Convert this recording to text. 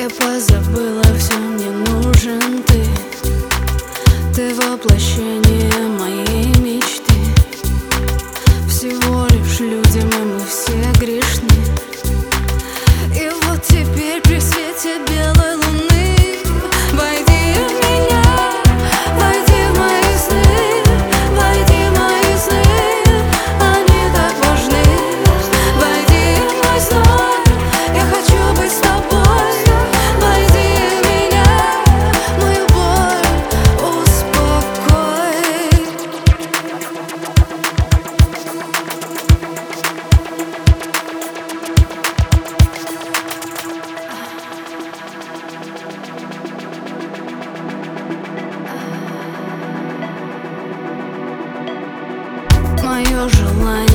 Я позабыла все, мне нужен ты. Ты воплощение желание